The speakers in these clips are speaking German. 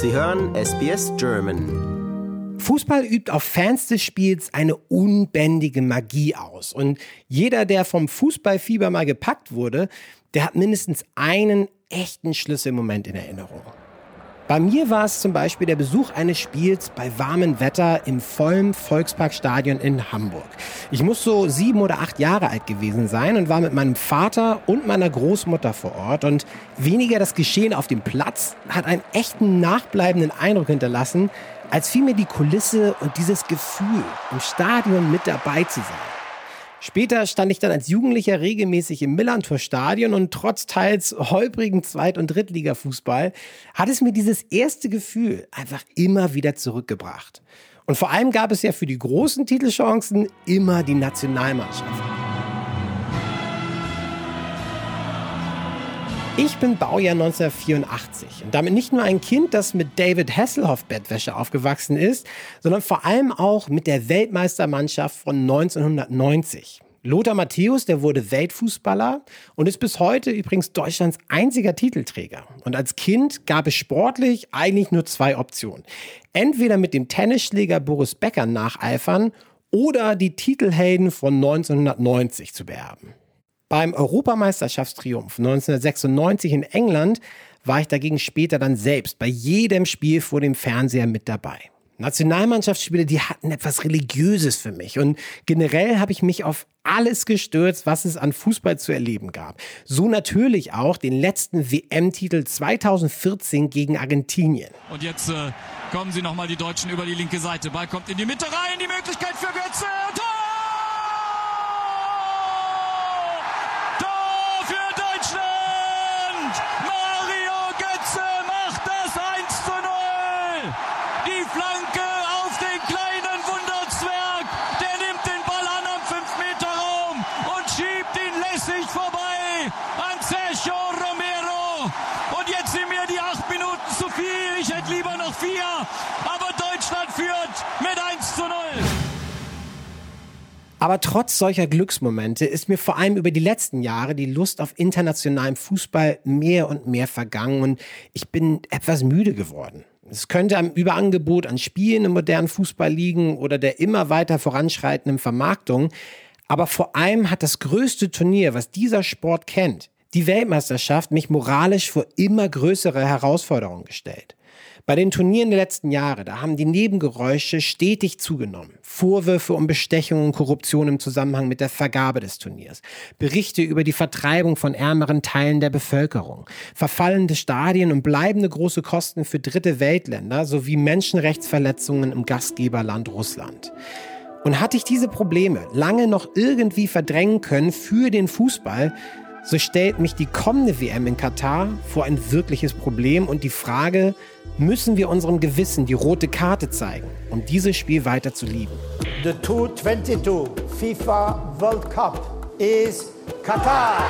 Sie hören SBS German. Fußball übt auf Fans des Spiels eine unbändige Magie aus. Und jeder, der vom Fußballfieber mal gepackt wurde, der hat mindestens einen echten Schlüsselmoment in Erinnerung. Bei mir war es zum Beispiel der Besuch eines Spiels bei warmem Wetter im vollen Volksparkstadion in Hamburg. Ich muss so sieben oder acht Jahre alt gewesen sein und war mit meinem Vater und meiner Großmutter vor Ort. Und weniger das Geschehen auf dem Platz hat einen echten nachbleibenden Eindruck hinterlassen, als vielmehr die Kulisse und dieses Gefühl, im Stadion mit dabei zu sein. Später stand ich dann als Jugendlicher regelmäßig im Millantor-Stadion und trotz teils holprigen Zweit- und Drittliga-Fußball hat es mir dieses erste Gefühl einfach immer wieder zurückgebracht. Und vor allem gab es ja für die großen Titelchancen immer die Nationalmannschaft. Ich bin Baujahr 1984 und damit nicht nur ein Kind, das mit David Hasselhoff Bettwäsche aufgewachsen ist, sondern vor allem auch mit der Weltmeistermannschaft von 1990. Lothar Matthäus, der wurde Weltfußballer und ist bis heute übrigens Deutschlands einziger Titelträger. Und als Kind gab es sportlich eigentlich nur zwei Optionen. Entweder mit dem Tennisschläger Boris Becker nacheifern oder die Titelhelden von 1990 zu beerben. Beim Europameisterschaftstriumph 1996 in England war ich dagegen später dann selbst bei jedem Spiel vor dem Fernseher mit dabei. Nationalmannschaftsspiele, die hatten etwas Religiöses für mich. Und generell habe ich mich auf alles gestürzt, was es an Fußball zu erleben gab. So natürlich auch den letzten WM-Titel 2014 gegen Argentinien. Und jetzt äh, kommen sie nochmal die Deutschen über die linke Seite. Ball kommt in die Mitte rein, die Möglichkeit für Götze. Tor! Aber trotz solcher Glücksmomente ist mir vor allem über die letzten Jahre die Lust auf internationalen Fußball mehr und mehr vergangen und ich bin etwas müde geworden. Es könnte am Überangebot an Spielen im modernen Fußball liegen oder der immer weiter voranschreitenden Vermarktung. Aber vor allem hat das größte Turnier, was dieser Sport kennt, die Weltmeisterschaft, mich moralisch vor immer größere Herausforderungen gestellt. Bei den Turnieren der letzten Jahre, da haben die Nebengeräusche stetig zugenommen. Vorwürfe um Bestechung und Korruption im Zusammenhang mit der Vergabe des Turniers. Berichte über die Vertreibung von ärmeren Teilen der Bevölkerung. Verfallende Stadien und bleibende große Kosten für dritte Weltländer sowie Menschenrechtsverletzungen im Gastgeberland Russland. Und hatte ich diese Probleme lange noch irgendwie verdrängen können für den Fußball, so stellt mich die kommende WM in Katar vor ein wirkliches Problem und die Frage, müssen wir unserem Gewissen die rote Karte zeigen, um dieses Spiel weiter zu lieben. The 2022 FIFA World Cup is Qatar.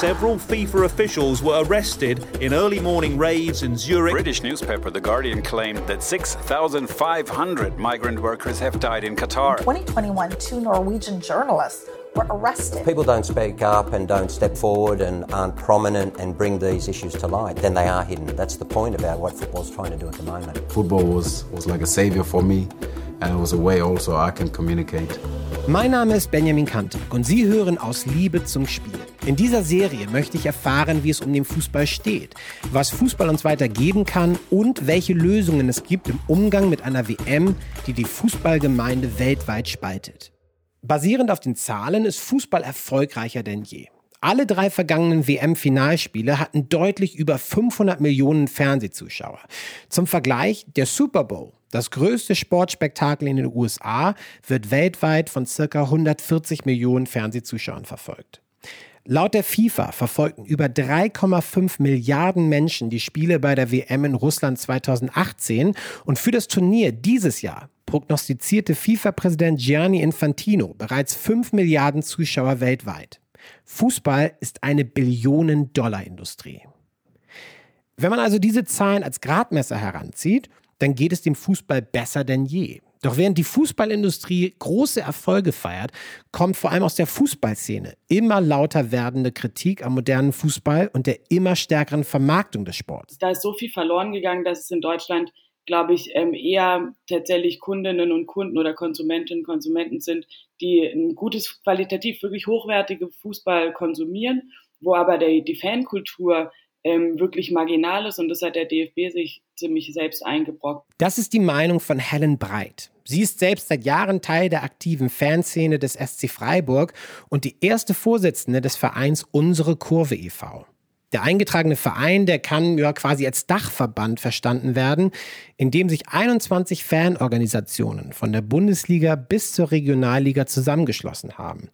Several FIFA officials were arrested in early morning raids in Zurich. British newspaper The Guardian claimed that 6,500 migrant workers have died in Qatar. In 2021, two Norwegian journalists were arrested. People don't speak up and don't step forward and aren't prominent and bring these issues to light, then they are hidden. That's the point about what football's trying to do at the moment. Football was, was like a savior for me and it was a way also I can communicate. Mein Name ist Benjamin Kantak und Sie hören aus Liebe zum Spiel. In dieser Serie möchte ich erfahren, wie es um den Fußball steht, was Fußball uns weitergeben kann und welche Lösungen es gibt im Umgang mit einer WM, die die Fußballgemeinde weltweit spaltet. Basierend auf den Zahlen ist Fußball erfolgreicher denn je. Alle drei vergangenen WM-Finalspiele hatten deutlich über 500 Millionen Fernsehzuschauer. Zum Vergleich, der Super Bowl, das größte Sportspektakel in den USA, wird weltweit von circa 140 Millionen Fernsehzuschauern verfolgt. Laut der FIFA verfolgten über 3,5 Milliarden Menschen die Spiele bei der WM in Russland 2018 und für das Turnier dieses Jahr prognostizierte FIFA-Präsident Gianni Infantino bereits 5 Milliarden Zuschauer weltweit. Fußball ist eine Billionen-Dollar-Industrie. Wenn man also diese Zahlen als Gradmesser heranzieht, dann geht es dem Fußball besser denn je. Doch während die Fußballindustrie große Erfolge feiert, kommt vor allem aus der Fußballszene immer lauter werdende Kritik am modernen Fußball und der immer stärkeren Vermarktung des Sports. Da ist so viel verloren gegangen, dass es in Deutschland, glaube ich, ähm, eher tatsächlich Kundinnen und Kunden oder Konsumentinnen und Konsumenten sind, die ein gutes, qualitativ wirklich hochwertige Fußball konsumieren, wo aber der, die Fankultur ähm, wirklich marginal ist und das hat der DFB sich ziemlich selbst eingebrockt. Das ist die Meinung von Helen Breit. Sie ist selbst seit Jahren Teil der aktiven Fanszene des SC Freiburg und die erste Vorsitzende des Vereins Unsere Kurve e.V. Der eingetragene Verein, der kann ja quasi als Dachverband verstanden werden, in dem sich 21 Fanorganisationen von der Bundesliga bis zur Regionalliga zusammengeschlossen haben.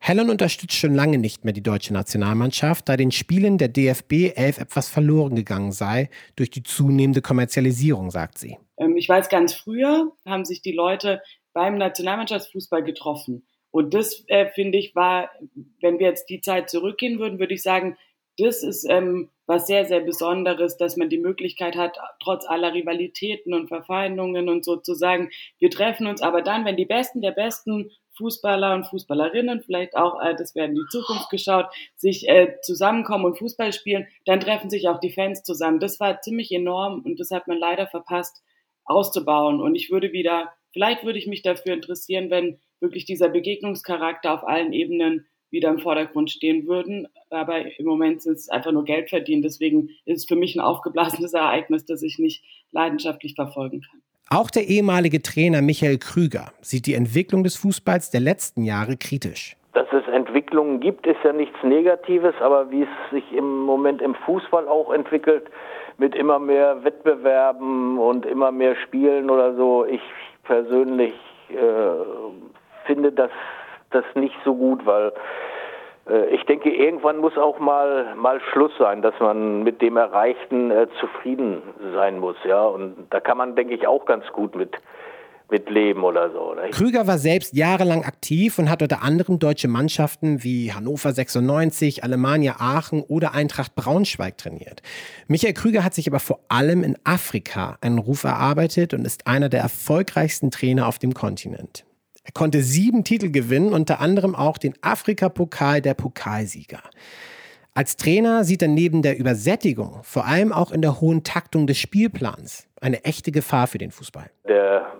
Helen unterstützt schon lange nicht mehr die deutsche Nationalmannschaft, da den Spielen der DFB 11 etwas verloren gegangen sei durch die zunehmende Kommerzialisierung, sagt sie. Ähm, ich weiß, ganz früher haben sich die Leute beim Nationalmannschaftsfußball getroffen. Und das, äh, finde ich, war, wenn wir jetzt die Zeit zurückgehen würden, würde ich sagen, das ist ähm, was sehr, sehr Besonderes, dass man die Möglichkeit hat, trotz aller Rivalitäten und Verfeindungen und so zu sagen, wir treffen uns aber dann, wenn die Besten der Besten Fußballer und Fußballerinnen, vielleicht auch, äh, das werden die Zukunft geschaut, sich äh, zusammenkommen und Fußball spielen, dann treffen sich auch die Fans zusammen. Das war ziemlich enorm und das hat man leider verpasst auszubauen. Und ich würde wieder, vielleicht würde ich mich dafür interessieren, wenn wirklich dieser Begegnungscharakter auf allen Ebenen wieder im Vordergrund stehen würden. Aber im Moment ist es einfach nur Geld verdienen. Deswegen ist es für mich ein aufgeblasenes Ereignis, das ich nicht leidenschaftlich verfolgen kann. Auch der ehemalige Trainer Michael Krüger sieht die Entwicklung des Fußballs der letzten Jahre kritisch. Dass es Entwicklungen gibt, ist ja nichts Negatives, aber wie es sich im Moment im Fußball auch entwickelt, mit immer mehr Wettbewerben und immer mehr Spielen oder so, ich persönlich äh, finde das, das nicht so gut, weil äh, ich denke, irgendwann muss auch mal, mal Schluss sein, dass man mit dem Erreichten äh, zufrieden sein muss, ja. Und da kann man, denke ich, auch ganz gut mit, mit leben oder so. Oder? Krüger war selbst jahrelang aktiv und hat unter anderem deutsche Mannschaften wie Hannover 96, Alemannia Aachen oder Eintracht Braunschweig trainiert. Michael Krüger hat sich aber vor allem in Afrika einen Ruf erarbeitet und ist einer der erfolgreichsten Trainer auf dem Kontinent. Er konnte sieben Titel gewinnen, unter anderem auch den Afrika-Pokal der Pokalsieger. Als Trainer sieht er neben der Übersättigung vor allem auch in der hohen Taktung des Spielplans eine echte Gefahr für den Fußball. Der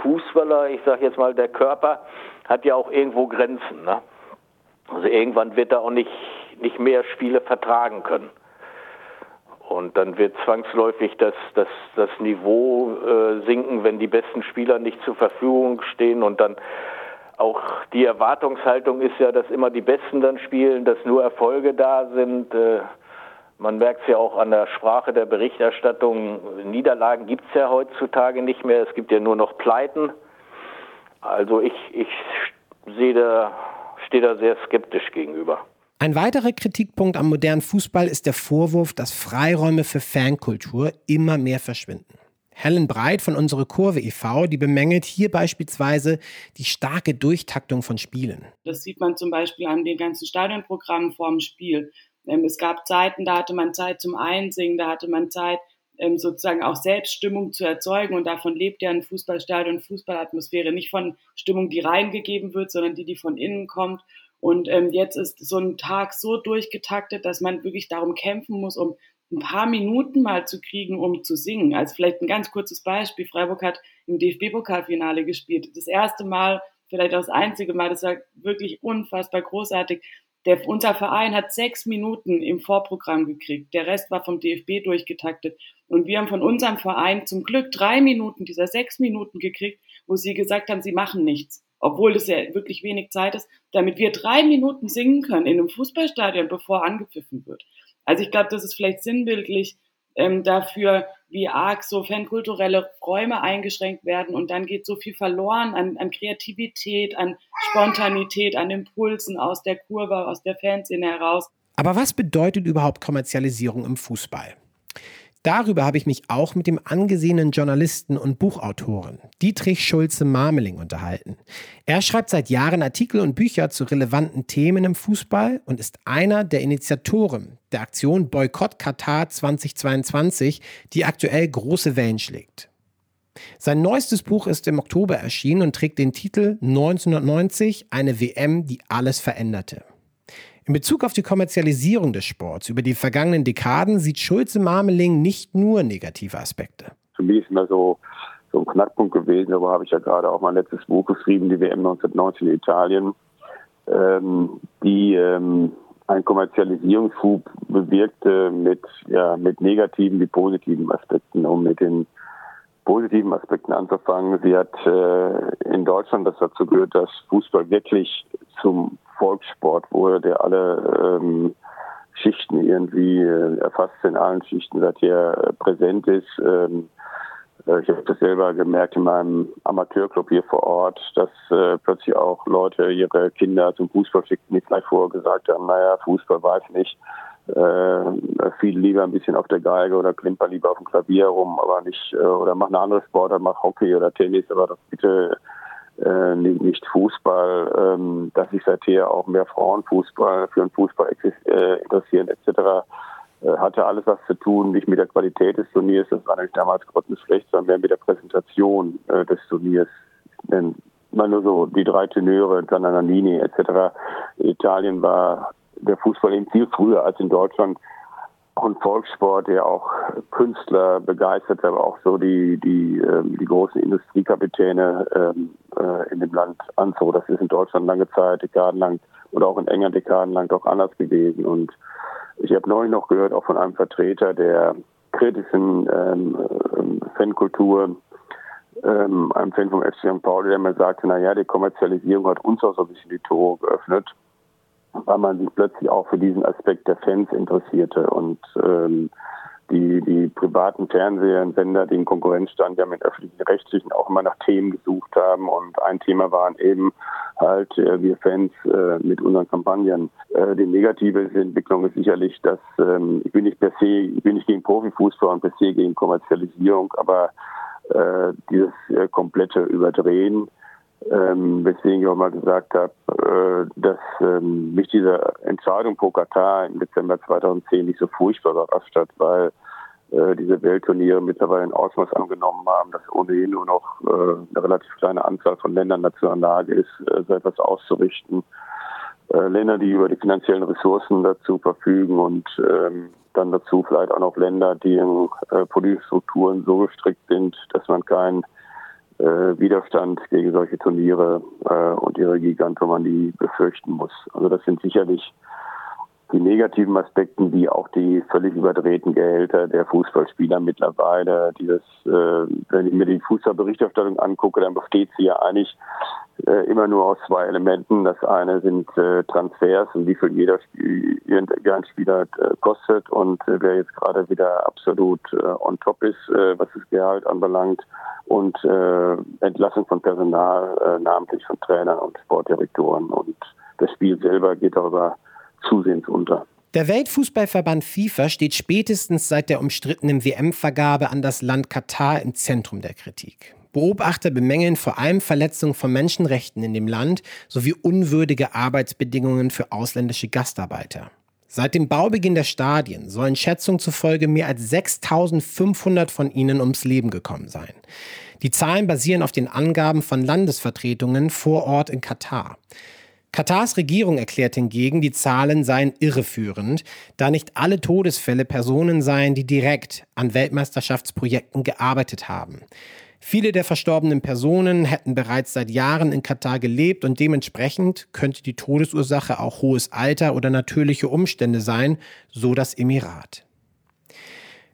Fußballer, ich sage jetzt mal, der Körper hat ja auch irgendwo Grenzen. Ne? Also irgendwann wird er auch nicht, nicht mehr Spiele vertragen können. Und dann wird zwangsläufig das, das, das Niveau äh, sinken, wenn die besten Spieler nicht zur Verfügung stehen. Und dann auch die Erwartungshaltung ist ja, dass immer die Besten dann spielen, dass nur Erfolge da sind. Äh, man merkt es ja auch an der Sprache der Berichterstattung. Niederlagen gibt es ja heutzutage nicht mehr. Es gibt ja nur noch Pleiten. Also ich, ich sehe da, stehe da sehr skeptisch gegenüber. Ein weiterer Kritikpunkt am modernen Fußball ist der Vorwurf, dass Freiräume für Fankultur immer mehr verschwinden. Helen Breit von Unsere Kurve e.V., die bemängelt hier beispielsweise die starke Durchtaktung von Spielen. Das sieht man zum Beispiel an den ganzen Stadionprogrammen vorm Spiel. Ähm, es gab Zeiten, da hatte man Zeit zum Einsingen, da hatte man Zeit, ähm, sozusagen auch Selbststimmung zu erzeugen. Und davon lebt ja ein Fußballstadion, Fußballatmosphäre nicht von Stimmung, die reingegeben wird, sondern die, die von innen kommt. Und ähm, jetzt ist so ein Tag so durchgetaktet, dass man wirklich darum kämpfen muss, um ein paar Minuten mal zu kriegen, um zu singen. Also vielleicht ein ganz kurzes Beispiel. Freiburg hat im DFB-Pokalfinale gespielt. Das erste Mal, vielleicht auch das einzige Mal, das war wirklich unfassbar großartig. Der, unser Verein hat sechs Minuten im Vorprogramm gekriegt. Der Rest war vom DFB durchgetaktet. Und wir haben von unserem Verein zum Glück drei Minuten dieser sechs Minuten gekriegt, wo sie gesagt haben, sie machen nichts obwohl das ja wirklich wenig Zeit ist, damit wir drei Minuten singen können in einem Fußballstadion, bevor angepfiffen wird. Also ich glaube, das ist vielleicht sinnbildlich ähm, dafür, wie arg so fankulturelle Räume eingeschränkt werden und dann geht so viel verloren an, an Kreativität, an Spontanität, an Impulsen aus der Kurve, aus der Fanszene heraus. Aber was bedeutet überhaupt Kommerzialisierung im Fußball? Darüber habe ich mich auch mit dem angesehenen Journalisten und Buchautoren Dietrich Schulze-Marmeling unterhalten. Er schreibt seit Jahren Artikel und Bücher zu relevanten Themen im Fußball und ist einer der Initiatoren der Aktion Boykott Katar 2022, die aktuell große Wellen schlägt. Sein neuestes Buch ist im Oktober erschienen und trägt den Titel 1990, eine WM, die alles veränderte. In Bezug auf die Kommerzialisierung des Sports über die vergangenen Dekaden sieht Schulze-Marmeling nicht nur negative Aspekte. Für mich ist immer so, so ein Knackpunkt gewesen, aber habe ich ja gerade auch mein letztes Buch geschrieben, die WM 1990 in Italien, ähm, die ähm, einen Kommerzialisierungsschub bewirkte mit, ja, mit negativen wie positiven Aspekten, um mit den positiven Aspekten anzufangen. Sie hat äh, in Deutschland das dazu gehört, dass Fußball wirklich zum Volkssport wurde, der alle ähm, Schichten irgendwie äh, erfasst in allen Schichten, seither äh, präsent ist. Ähm, äh, ich habe das selber gemerkt in meinem Amateurclub hier vor Ort, dass äh, plötzlich auch Leute ihre Kinder zum Fußball schickten, die vielleicht vorher gesagt haben, naja, Fußball weiß nicht, äh, viel lieber ein bisschen auf der Geige oder klimper lieber auf dem Klavier rum, aber nicht, äh, oder mach eine andere Sportart, mach Hockey oder Tennis, aber das bitte äh, nicht Fußball, ähm, dass sich seither auch mehr Frauenfußball für den Fußball äh, interessieren etc. Äh, hatte alles was zu tun, nicht mit der Qualität des Turniers, das war nämlich damals grottenschlecht, sondern mehr mit der Präsentation äh, des Turniers. Denn mal nur so die drei Tenöre, Giannanini etc. In Italien war der Fußball eben viel früher als in Deutschland ein Volkssport, der auch Künstler begeistert, aber auch so die die ähm, die großen Industriekapitäne ähm, äh, in dem Land anzog. Das ist in Deutschland lange Zeit, dekadenlang oder auch in England dekadenlang doch anders gewesen. Und ich habe neulich noch gehört, auch von einem Vertreter der kritischen ähm, ähm Fankultur, ähm, einem Fan vom FC St. Pauli, der mir sagte, na ja, die Kommerzialisierung hat uns auch so ein bisschen die Tore geöffnet weil man sich plötzlich auch für diesen Aspekt der Fans interessierte und ähm, die, die privaten Fernseher und Sender, die in Konkurrenz standen, ja mit öffentlichen Rechtlichen auch immer nach Themen gesucht haben. Und ein Thema waren eben halt äh, wir Fans äh, mit unseren Kampagnen. Äh, die negative Entwicklung ist sicherlich, dass ähm, ich bin nicht per se, ich bin nicht gegen Profifußball und per se gegen Kommerzialisierung, aber äh, dieses äh, komplette Überdrehen ähm, weswegen ich auch mal gesagt habe, äh, dass ähm, mich diese Entscheidung pro Katar im Dezember 2010 nicht so furchtbar überrascht hat, weil äh, diese Weltturniere mittlerweile ein Ausmaß angenommen haben, dass ohnehin nur noch äh, eine relativ kleine Anzahl von Ländern dazu in der Lage ist, äh, so etwas auszurichten. Äh, Länder, die über die finanziellen Ressourcen dazu verfügen und ähm, dann dazu vielleicht auch noch Länder, die in äh, politischen Strukturen so gestrickt sind, dass man kein äh, Widerstand gegen solche Turniere äh, und ihre Gigantomanie befürchten muss. Also das sind sicherlich die negativen Aspekten, wie auch die völlig überdrehten Gehälter der Fußballspieler mittlerweile. Dieses, äh, wenn ich mir die Fußballberichterstattung angucke, dann besteht sie ja eigentlich äh, immer nur aus zwei Elementen. Das eine sind äh, Transfers und wie viel jeder irgendein Spieler äh, kostet und äh, wer jetzt gerade wieder absolut äh, on top ist, äh, was das Gehalt anbelangt und äh, Entlassung von Personal, äh, namentlich von Trainern und Sportdirektoren und das Spiel selber geht darüber zusehends unter. Der Weltfußballverband FIFA steht spätestens seit der umstrittenen WM-Vergabe an das Land Katar im Zentrum der Kritik. Beobachter bemängeln vor allem Verletzungen von Menschenrechten in dem Land sowie unwürdige Arbeitsbedingungen für ausländische Gastarbeiter. Seit dem Baubeginn der Stadien sollen Schätzungen zufolge mehr als 6500 von ihnen ums Leben gekommen sein. Die Zahlen basieren auf den Angaben von Landesvertretungen vor Ort in Katar. Katars Regierung erklärt hingegen, die Zahlen seien irreführend, da nicht alle Todesfälle Personen seien, die direkt an Weltmeisterschaftsprojekten gearbeitet haben. Viele der verstorbenen Personen hätten bereits seit Jahren in Katar gelebt und dementsprechend könnte die Todesursache auch hohes Alter oder natürliche Umstände sein, so das Emirat.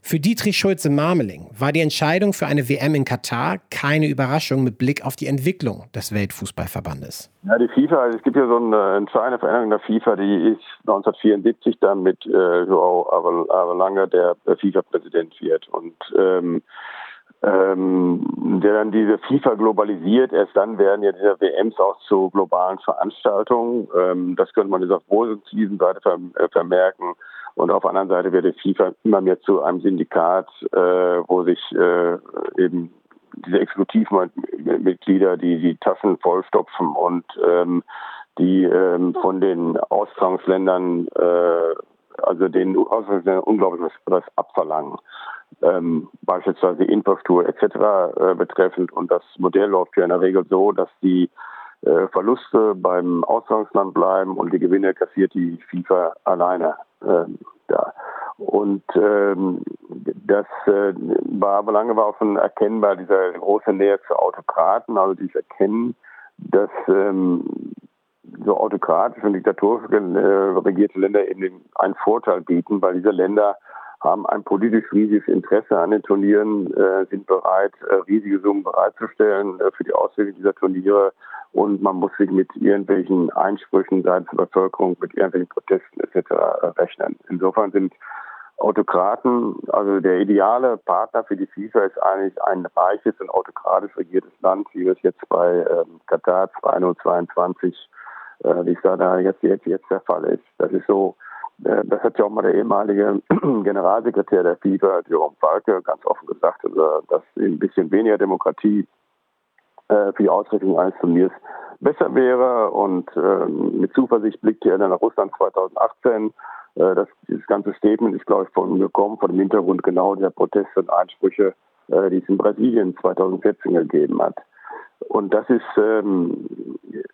Für Dietrich Schulze-Marmeling war die Entscheidung für eine WM in Katar keine Überraschung mit Blick auf die Entwicklung des Weltfußballverbandes. Ja, die FIFA, also es gibt ja so eine entscheidende Veränderung der FIFA, die ist 1974 dann mit äh, Joao Avalange der FIFA-Präsident wird. Und ähm, ähm, der dann diese FIFA globalisiert. Erst dann werden ja diese WMs auch zu globalen Veranstaltungen. Ähm, das könnte man jetzt auf positiven Seite äh, vermerken. Und auf der anderen Seite wird die FIFA immer mehr zu einem Syndikat, äh, wo sich äh, eben diese Exekutivmitglieder, die die Taschen vollstopfen und ähm, die ähm, von den Austragungsländern, äh, also den Austragungsländern unglaublich was, was abverlangen. ähm, beispielsweise Infrastruktur etc. Äh, betreffend. Und das Modell läuft ja in der Regel so, dass die äh, Verluste beim Ausgangsland bleiben und die Gewinne kassiert die FIFA alleine ähm, da. Und ähm, das äh, war aber lange war auch schon erkennbar, diese große Nähe zu Autokraten, also dieses Erkennen, dass ähm, so autokratisch und diktatorisch äh, regierte Länder eben einen Vorteil bieten, weil diese Länder haben ein politisch riesiges Interesse an den Turnieren, äh, sind bereit, äh, riesige Summen bereitzustellen äh, für die Auswirkungen dieser Turniere und man muss sich mit irgendwelchen Einsprüchen seitens der Bevölkerung, mit irgendwelchen Protesten etc. Äh, rechnen. Insofern sind Autokraten, also der ideale Partner für die FIFA ist eigentlich ein reiches und autokratisch regiertes Land, wie es jetzt bei ähm, Katar 2022, äh, wie es da jetzt, jetzt, jetzt der Fall ist. Das ist so das hat ja auch mal der ehemalige Generalsekretär der FIFA, Jerome Falke, ganz offen gesagt, also, dass ein bisschen weniger Demokratie äh, für die Ausrichtung eines Turniers besser wäre. Und ähm, mit Zuversicht blickt er dann nach Russland 2018. Äh, das, dieses ganze Statement ist, glaube ich, von gekommen, von dem Hintergrund genau der Proteste und Einsprüche, die es in Brasilien 2014 gegeben hat. Und das ist ähm,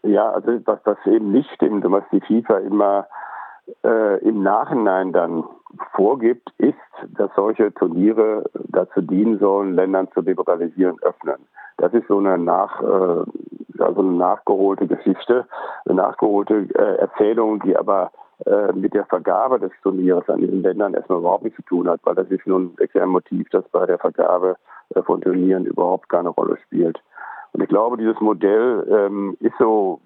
ja also was das eben nicht stimmt und was die FIFA immer äh, im Nachhinein dann vorgibt, ist, dass solche Turniere dazu dienen sollen, Ländern zu liberalisieren, öffnen. Das ist so eine, nach, äh, also eine nachgeholte Geschichte, eine nachgeholte äh, Erzählung, die aber äh, mit der Vergabe des Turniers an diesen Ländern erstmal überhaupt nichts zu tun hat, weil das ist nun ein Motiv, das bei der Vergabe äh, von Turnieren überhaupt keine Rolle spielt. Und ich glaube, dieses Modell ähm, ist so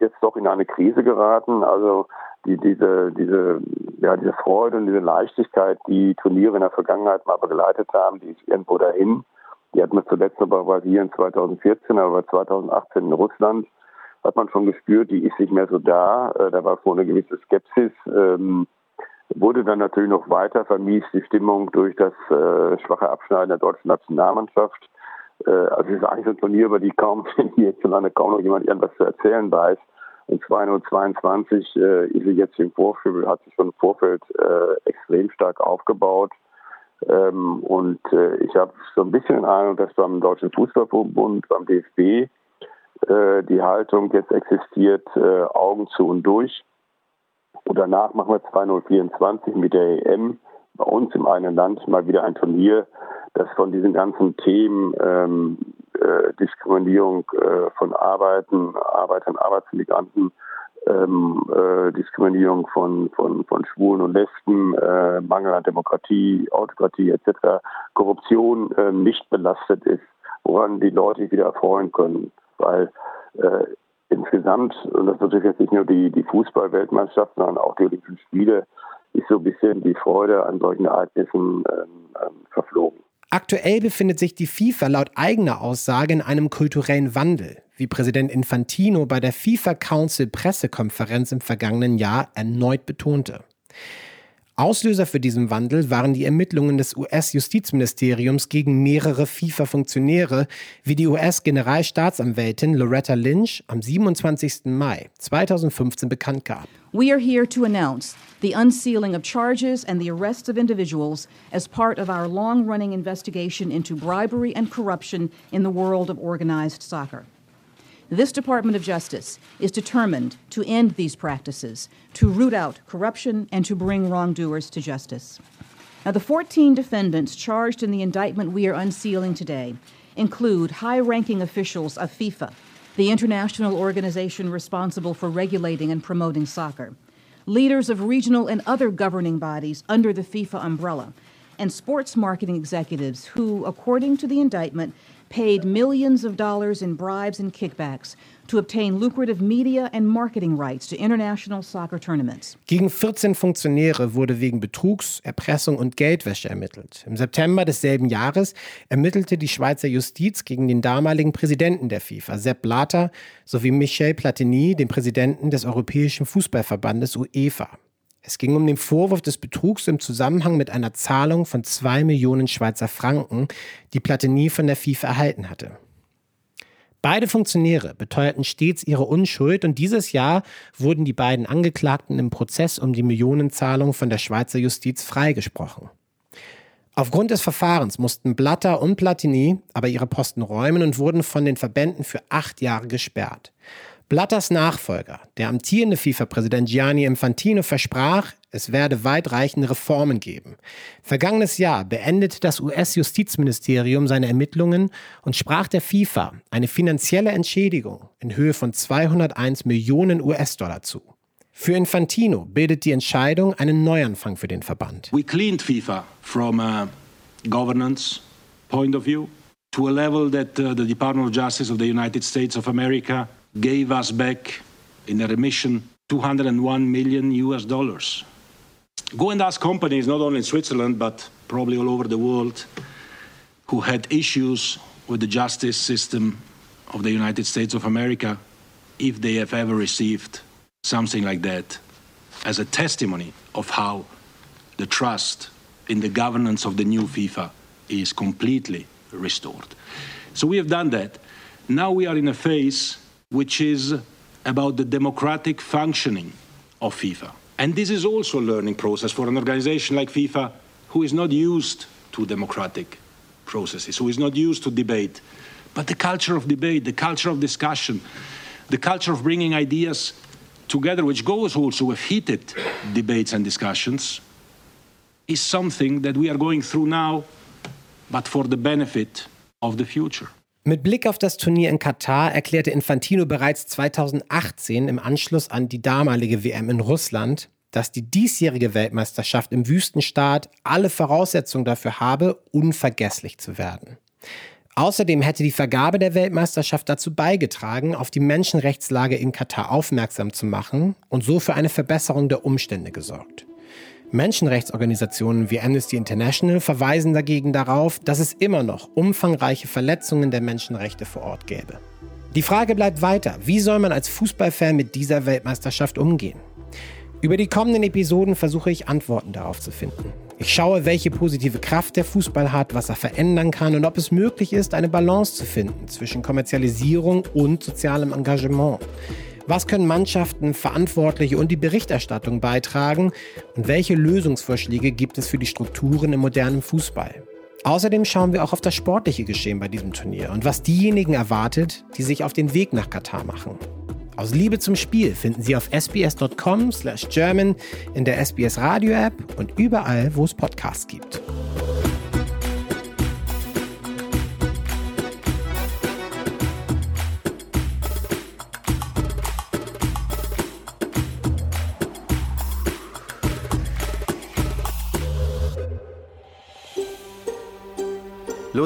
jetzt doch in eine Krise geraten. Also die, diese, diese, ja, diese Freude und diese Leichtigkeit, die Turniere in der Vergangenheit mal begleitet haben, die ist irgendwo dahin. Die hat man zuletzt noch bei Brasilien 2014, aber 2018 in Russland hat man schon gespürt, die ist nicht mehr so da. Äh, da war vorhin eine gewisse Skepsis. Ähm, wurde dann natürlich noch weiter vermiest, die Stimmung durch das äh, schwache Abschneiden der deutschen Nationalmannschaft. Äh, also es ist eigentlich ein Turnier, über die kaum hierzulande kaum noch jemand irgendwas zu erzählen weiß. Und 2022 äh, ist sie jetzt im Vorfeld, hat sich schon im Vorfeld äh, extrem stark aufgebaut. Ähm, und äh, ich habe so ein bisschen den Eindruck, dass beim Deutschen Fußballverbund, beim DFB, äh, die Haltung jetzt existiert, äh, Augen zu und durch. Und danach machen wir 2024 mit der EM bei uns im eigenen Land mal wieder ein Turnier, das von diesen ganzen Themen ähm, äh, Diskriminierung äh, von Arbeiten, Arbeitern, Arbeitsmigranten, ähm, äh, Diskriminierung von, von, von Schwulen und Lesben, äh, Mangel an Demokratie, Autokratie etc., Korruption äh, nicht belastet ist, woran die Leute sich wieder erfreuen können. Weil äh, insgesamt, und das betrifft jetzt nicht nur die, die Fußball-Weltmeisterschaft, sondern auch die Olympischen Spiele, ist so ein bisschen die Freude an solchen Ereignissen ähm, ähm, verflogen. Aktuell befindet sich die FIFA laut eigener Aussage in einem kulturellen Wandel, wie Präsident Infantino bei der FIFA Council Pressekonferenz im vergangenen Jahr erneut betonte. Auslöser für diesen Wandel waren die Ermittlungen des US-Justizministeriums gegen mehrere FIFA-Funktionäre, wie die US-Generalstaatsanwältin Loretta Lynch am 27. Mai 2015 bekannt gab. We are here to announce the unsealing of charges and the arrests of individuals as part of our long-running investigation into bribery and corruption in the world of organized soccer. This Department of Justice is determined to end these practices, to root out corruption, and to bring wrongdoers to justice. Now, the 14 defendants charged in the indictment we are unsealing today include high ranking officials of FIFA, the international organization responsible for regulating and promoting soccer, leaders of regional and other governing bodies under the FIFA umbrella, and sports marketing executives who, according to the indictment, paid millions of dollars in bribes and kickbacks to obtain lucrative media and marketing rights to international soccer tournaments. Gegen 14 Funktionäre wurde wegen Betrugs, Erpressung und Geldwäsche ermittelt. Im September desselben Jahres ermittelte die Schweizer Justiz gegen den damaligen Präsidenten der FIFA, Sepp Blatter, sowie Michel Platini, den Präsidenten des Europäischen Fußballverbandes UEFA. Es ging um den Vorwurf des Betrugs im Zusammenhang mit einer Zahlung von zwei Millionen Schweizer Franken, die Platini von der FIFA erhalten hatte. Beide Funktionäre beteuerten stets ihre Unschuld und dieses Jahr wurden die beiden Angeklagten im Prozess um die Millionenzahlung von der Schweizer Justiz freigesprochen. Aufgrund des Verfahrens mussten Blatter und Platini aber ihre Posten räumen und wurden von den Verbänden für acht Jahre gesperrt. Blatters Nachfolger, der amtierende FIFA-Präsident Gianni Infantino, versprach, es werde weitreichende Reformen geben. Vergangenes Jahr beendete das US-Justizministerium seine Ermittlungen und sprach der FIFA eine finanzielle Entschädigung in Höhe von 201 Millionen US-Dollar zu. Für Infantino bildet die Entscheidung einen Neuanfang für den Verband. We cleaned FIFA from a governance point of view to a level that uh, the Department of Justice of the United States of America gave us back in a remission 201 million US dollars. Go and ask companies, not only in Switzerland, but probably all over the world, who had issues with the justice system of the United States of America, if they have ever received something like that as a testimony of how the trust in the governance of the new FIFA is completely restored. So we have done that. Now we are in a phase which is about the democratic functioning of FIFA. And this is also a learning process for an organization like FIFA who is not used to democratic processes, who is not used to debate. But the culture of debate, the culture of discussion, the culture of bringing ideas together, which goes also with heated debates and discussions, is something that we are going through now, but for the benefit of the future. Mit Blick auf das Turnier in Katar erklärte Infantino bereits 2018 im Anschluss an die damalige WM in Russland, dass die diesjährige Weltmeisterschaft im Wüstenstaat alle Voraussetzungen dafür habe, unvergesslich zu werden. Außerdem hätte die Vergabe der Weltmeisterschaft dazu beigetragen, auf die Menschenrechtslage in Katar aufmerksam zu machen und so für eine Verbesserung der Umstände gesorgt. Menschenrechtsorganisationen wie Amnesty International verweisen dagegen darauf, dass es immer noch umfangreiche Verletzungen der Menschenrechte vor Ort gäbe. Die Frage bleibt weiter, wie soll man als Fußballfan mit dieser Weltmeisterschaft umgehen? Über die kommenden Episoden versuche ich Antworten darauf zu finden. Ich schaue, welche positive Kraft der Fußball hat, was er verändern kann und ob es möglich ist, eine Balance zu finden zwischen Kommerzialisierung und sozialem Engagement. Was können Mannschaften, Verantwortliche und die Berichterstattung beitragen? Und welche Lösungsvorschläge gibt es für die Strukturen im modernen Fußball? Außerdem schauen wir auch auf das sportliche Geschehen bei diesem Turnier und was diejenigen erwartet, die sich auf den Weg nach Katar machen. Aus Liebe zum Spiel finden Sie auf sbs.com/german in der SBS Radio App und überall, wo es Podcasts gibt.